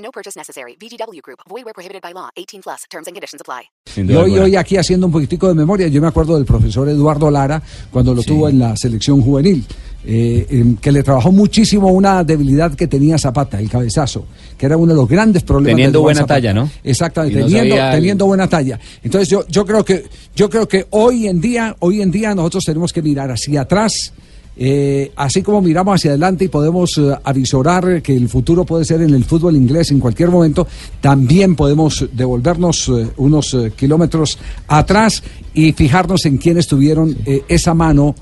No purchase necessary. VGW Group. Void where prohibited by law. 18 plus. Terms and conditions apply. Y hoy, hoy aquí haciendo un poquitico de memoria, yo me acuerdo del profesor Eduardo Lara cuando lo tuvo en la selección juvenil, eh, em, que le trabajó muchísimo una debilidad que tenía Zapata, el cabezazo, que era uno de los grandes problemas. Teniendo de buena Zapata. talla, ¿no? Exactamente, no teniendo, sabía teniendo buena talla. Entonces yo, yo creo que, yo creo que hoy en día, hoy en día nosotros tenemos que mirar hacia atrás. Eh, así como miramos hacia adelante y podemos eh, avisorar que el futuro puede ser en el fútbol inglés en cualquier momento, también podemos devolvernos eh, unos eh, kilómetros atrás y fijarnos en quienes tuvieron eh, esa mano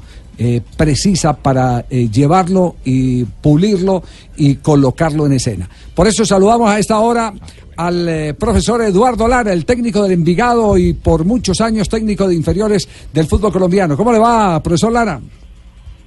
precisa para llevarlo y pulirlo y colocarlo en escena. Por eso saludamos a esta hora al profesor Eduardo Lara, el técnico del Envigado y por muchos años técnico de inferiores del fútbol colombiano. ¿Cómo le va, profesor Lara?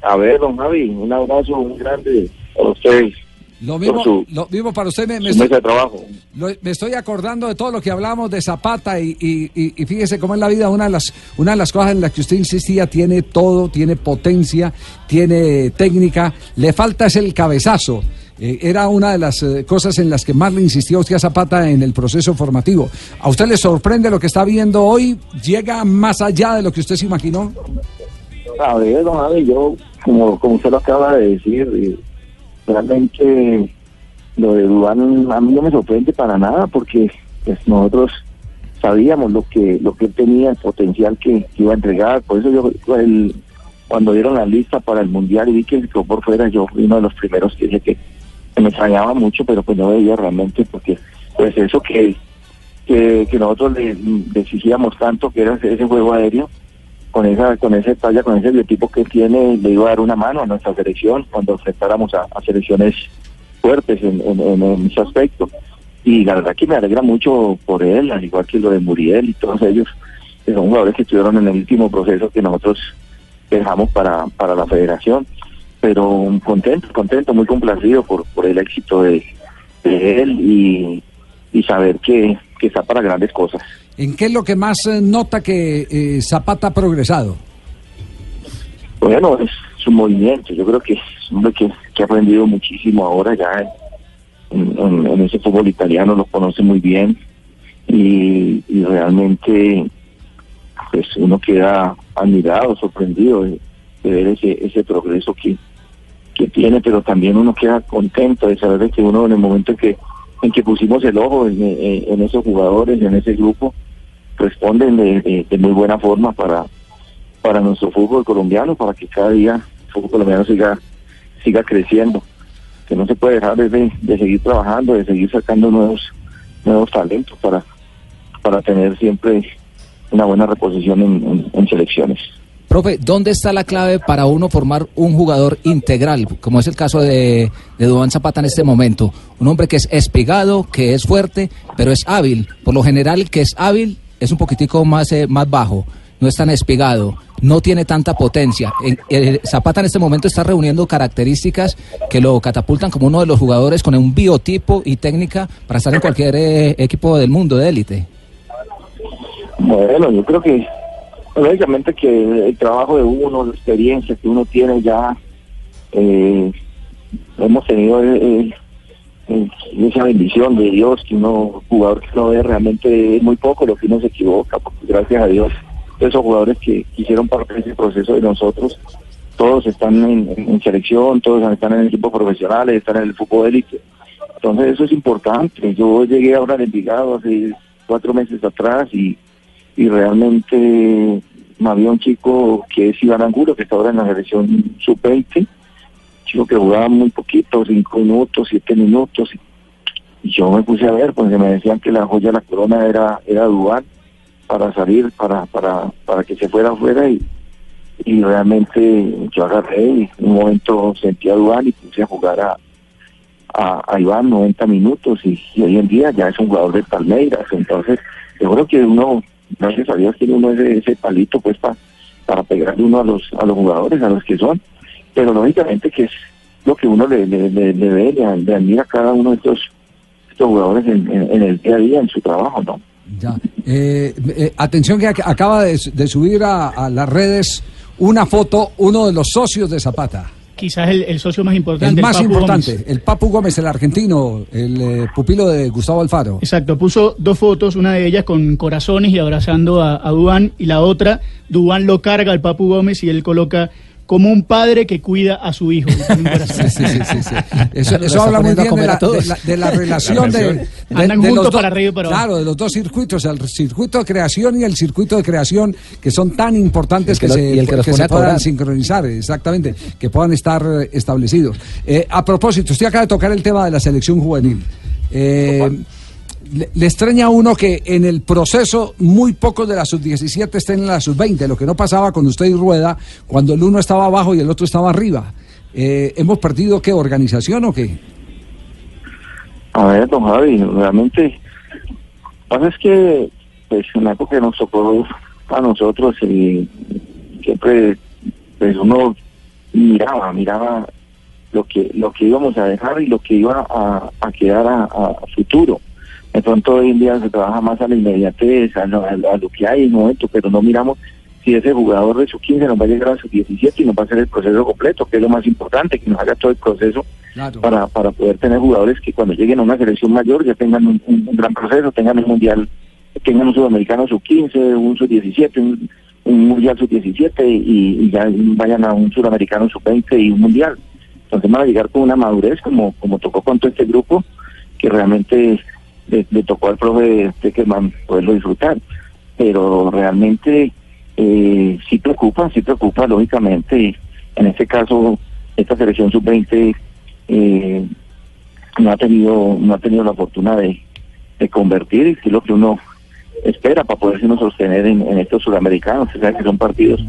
A ver, don Javi, un abrazo muy grande a ustedes. Lo mismo, su- lo mismo para usted. Me, me estoy, de trabajo. lo- me estoy acordando de todo lo que hablamos de Zapata y, y- y- fíjese cómo en la vida una de las una de las cosas en las que usted insistía tiene todo, tiene potencia, tiene técnica, le falta es el cabezazo. Eh, era una de las eh, cosas en las que más le insistió usted a Zapata en el proceso formativo. ¿A usted le sorprende lo que está viendo hoy? ¿Llega más allá de lo que usted se imaginó? A ver, don Javi, yo, como, como usted lo acaba de decir, realmente lo de Duván a mí no me sorprende para nada porque pues, nosotros sabíamos lo que lo que tenía, el potencial que, iba a entregar. Por eso yo, el- cuando dieron la lista para el Mundial y vi que quedó por fuera, yo fui uno de los primeros que dije que, que me extrañaba mucho, pero pues no veía realmente porque pues eso que, que, que nosotros le, le exigíamos tanto, que era ese juego aéreo, con esa con ese talla, con ese biotipo que tiene, le iba a dar una mano a nuestra selección cuando enfrentáramos a, selecciones fuertes en- en ese aspecto. Y la verdad que me alegra mucho por él, al igual que lo de Muriel y todos ellos, que son jugadores que estuvieron en el último proceso que nosotros dejamos para, para la federación. Pero contento, contento, muy complacido por, por el éxito de, de él y, y saber que, que está para grandes cosas. ¿En qué es lo que más eh, nota que eh, Zapata ha progresado? Bueno, es su movimiento. Yo creo que es un que, que ha aprendido muchísimo ahora ya en, ese fútbol italiano, lo conoce muy bien y, realmente pues uno queda admirado, sorprendido de, ver ese, ese progreso que, que tiene, pero también uno queda contento de saber que uno en el momento en que, en que pusimos el ojo en- en esos jugadores, en ese grupo, responden de, muy buena forma para, para nuestro fútbol colombiano, para que cada día el fútbol colombiano siga, siga creciendo. Que no se puede dejar de, de- seguir trabajando, de seguir sacando nuevos, nuevos talentos para, para tener siempre una buena reposición en selecciones. Profe, ¿dónde está la clave para uno formar un jugador integral, como es el caso de, de Duván Zapata en este momento? Un hombre que es espigado, que es fuerte, pero es hábil. Por lo general, que es hábil es un poquitico más, eh, más bajo, no es tan espigado, no tiene tanta potencia. En- eh, Zapata en este momento está reuniendo características que lo catapultan como uno de los jugadores con un biotipo y técnica para estar en cualquier eh, equipo del mundo de élite. Bueno, yo creo que lógicamente que el trabajo de uno, la experiencia que uno tiene ya, eh, hemos tenido eh, eh, esa bendición de Dios que uno, jugador que uno ve realmente es muy poco lo que uno se equivoca, porque gracias a Dios esos jugadores que hicieron parte de ese proceso de nosotros, todos están en selección, todos están en equipos profesionales, están en el fútbol élite. Entonces eso es importante. Yo llegué ahora al Envigado hace cuatro meses atrás y, y realmente había un chico que es Iván Angulo, que está ahora en la selección sub-20, chico que jugaba muy poquito, cinco minutos, siete minutos. Yo me puse a ver, porque me decían que la joya de la corona era, era Dubán para salir, para, para, para que se fuera afuera y, y realmente yo agarré y en un momento sentí a Dubán y puse a jugar a, a, Iván 90 minutos y, hoy en día ya es un jugador de Palmeiras. Entonces, yo creo que uno, gracias a Dios, tiene uno ese, ese palito pues pa- para pegarle uno a los, a los jugadores, a los que son. Pero lógicamente que es lo que uno le, le, le, le ve, le, admira cada uno de estos, estos jugadores en, en- en el día a día, en su trabajo, ¿no? Ya. Eh, eh, atención que ac- acaba de, de subir a, a las redes una foto, uno de los socios de Zapata. Quizás el, el socio más importante. El más Papu importante, Gómez. el Papu Gómez, el argentino, el eh, pupilo de Gustavo Alfaro. Exacto, puso dos fotos, una de ellas con corazones y abrazando a, a Dubán, y la otra, Dubán lo carga al Papu Gómez y él coloca como un padre que cuida a su hijo. Sí, sí, sí, sí. Eso, eso habla muy bien de la, a todos. de la- de la relación de, de- Andan de juntos los dos- para arriba y para abajo. Claro, de los dos circuitos, el circuito de creación y el circuito de creación, que son tan importantes que que, lo- se, y el que los que pone se a puedan sincronizar, exactamente, que puedan estar eh, establecidos. Eh, a propósito, usted acaba de tocar el tema de la selección juvenil. Eh, le, extraña a uno que en el proceso muy pocos de la sub-17 estén en la sub-20, lo que no pasaba con usted y Rueda, cuando el uno estaba abajo y el otro estaba arriba. Eh, ¿Hemos perdido qué organización o qué? A ver, don Javi, realmente, pasa es que, pues, en la época que nos tocó a nosotros, y siempre, pues, uno miraba, miraba lo que lo que íbamos a dejar y lo que iba a, quedar a futuro. De pronto hoy en día se trabaja más a la inmediatez, a lo, a lo- que hay en el momento, pero no miramos si ese jugador de su 15 nos va a llegar a su 17 y nos va a hacer el proceso completo, que es lo más importante, que nos haga todo el proceso Claro. para, para poder tener jugadores que cuando lleguen a una selección mayor ya tengan un, un- un gran proceso, tengan un mundial, tengan un sudamericano sub 15, un sub 17, un, un mundial sub 17 y, y ya vayan a un sudamericano sub 20 y un mundial. Entonces van a llegar con una madurez como, como tocó con todo este grupo, que realmente le, le tocó al profe Teckerman poderlo disfrutar. Pero realmente eh, sí preocupa, sí preocupa, lógicamente. y En este caso, esta selección sub-20 eh, no ha tenido no ha tenido la fortuna de, convertir y que es lo que uno espera para poderse uno sostener en, estos sudamericanos. O sea, que son partidos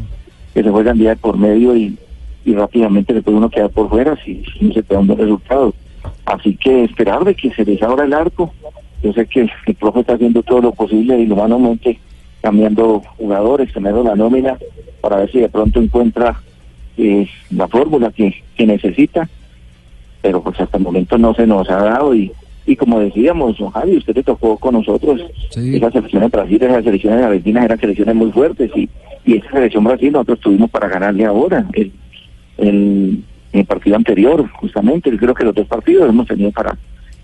que se juegan día por medio y, rápidamente le puede uno quedar por fuera si, no se te da un buen resultado. Así que esperar de que se les el arco. Yo sé que el profe está haciendo todo lo posible y humanamente cambiando jugadores, cambiando la nómina para ver si de pronto encuentra eh, la fórmula que, que necesita. Pero pues hasta el momento no se nos ha dado y, y como decíamos, don Javi, usted le tocó con nosotros Sí. esas selecciones de Brasil, esas selecciones de Argentina eran selecciones muy fuertes y, y esa selección Brasil nosotros tuvimos para ganarle ahora el, el, el partido anterior, justamente, yo creo que los dos partidos hemos tenido para,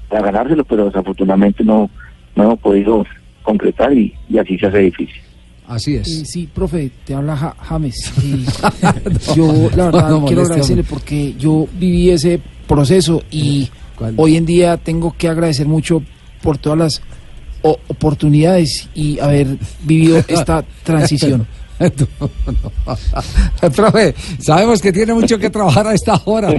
para ganárselos, pero desafortunadamente no, no hemos podido concretar y, y así se hace difícil. Así Eh, es. sí, profe, te habla Ja- James. Y yo, la verdad, no quiero moleste, agradecerle porque yo viví ese proceso y ¿Cuál? hoy en día tengo que agradecer mucho por todas las o- oportunidades y haber vivido esta transición. No, no. Profe, sabemos que tiene mucho que trabajar a esta hora.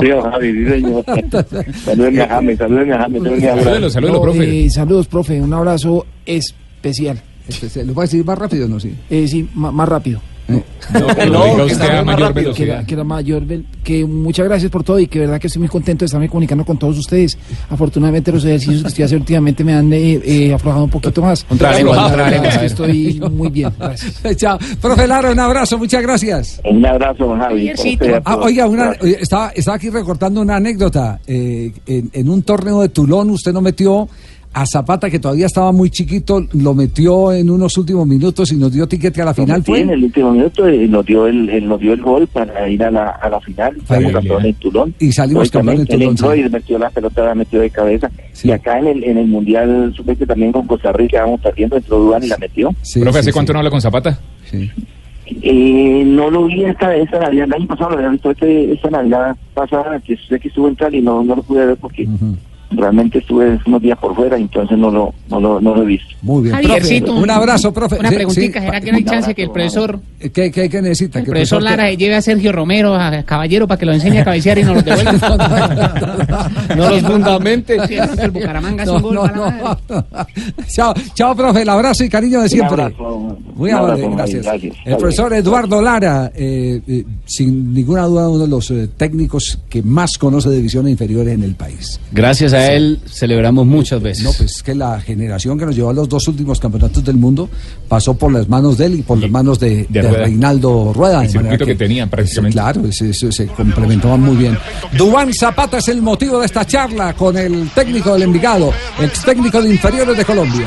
Sí, don Javi, sí, señor. Salúdenme a James, salúdenme a James, salúdenme a Saludos, saludos, No, profe. eh, saludos, profe. Un abrazo especial. Este, ¿Lo voy a decir más rápido o no? Sí. Eh, sí, más rápido. No, que mayor era, velocidad. que era mayor que muchas gracias por todo y que verdad que estoy muy contento de estarme comunicando con todos ustedes afortunadamente los ejercicios que estoy haciendo últimamente me han eh, eh, aflojado un poquito más Contraremos, contraremos, estoy muy bien gracias Chao. Profe Lara, un abrazo, muchas gracias. Un abrazo, Javi. Ah, oiga, una, estaba, estaba aquí recortando una anécdota. Eh, en, en un torneo de Tulón usted no metió a Zapata, que todavía estaba muy chiquito, lo metió en unos últimos minutos y nos dio tiquete a la final. Sí, ¿Fue? en el último minuto eh, nos dio el, nos dio el gol para ir a la, a la final. Salimos Fue campeón en Tulón. Y salimos campeón en Tulón, Él entró sí. y metió la pelota, la metió de cabeza. Sí. Y acá en el, en el Mundial sub también con Costa Rica vamos perdiendo, entró Duván y la metió. Sí, Profe, ¿hace sí, cuánto sí. no habla con Zapata? Sí. Eh, no lo vi esta, esta Navidad, el año pasado lo había visto este, esta Navidad pasada, que sé que estuvo en Cali, no, no lo pude ver porque. Realmente estuve unos días por fuera, entonces no lo, no lo, no lo he visto. Muy bien, profe. Javiercito, Un abrazo, profe. Una Sí, preguntita, sí. ¿será que no hay chance que el profesor, ¿Qué, qué, qué necesita? el Que profesor que- Lara lleve a Sergio Romero, a Caballero, para que lo enseñe a cabecear y nos lo devuelva? No los fundamente. El Bucaramanga No, un gol no, no. chao, chao, profe. El abrazo y cariño de siempre. abrazo, Muy un amable, abrazo, gracias. gracias. El profesor Eduardo Lara, eh, eh, sin ninguna duda, uno de los eh, técnicos que más conoce de divisiones inferiores en el país. Gracias a él celebramos muchas veces. No, pues que la generación que nos llevó a los dos últimos campeonatos del mundo pasó por las manos de él y por las manos de, de de Rueda. Reinaldo Rueda. El circuito que tenían prácticamente. Claro, se, se- se complementaban muy bien. Dubán Zapata es el motivo de esta charla con el técnico del Envigado, ex técnico de inferiores de Colombia.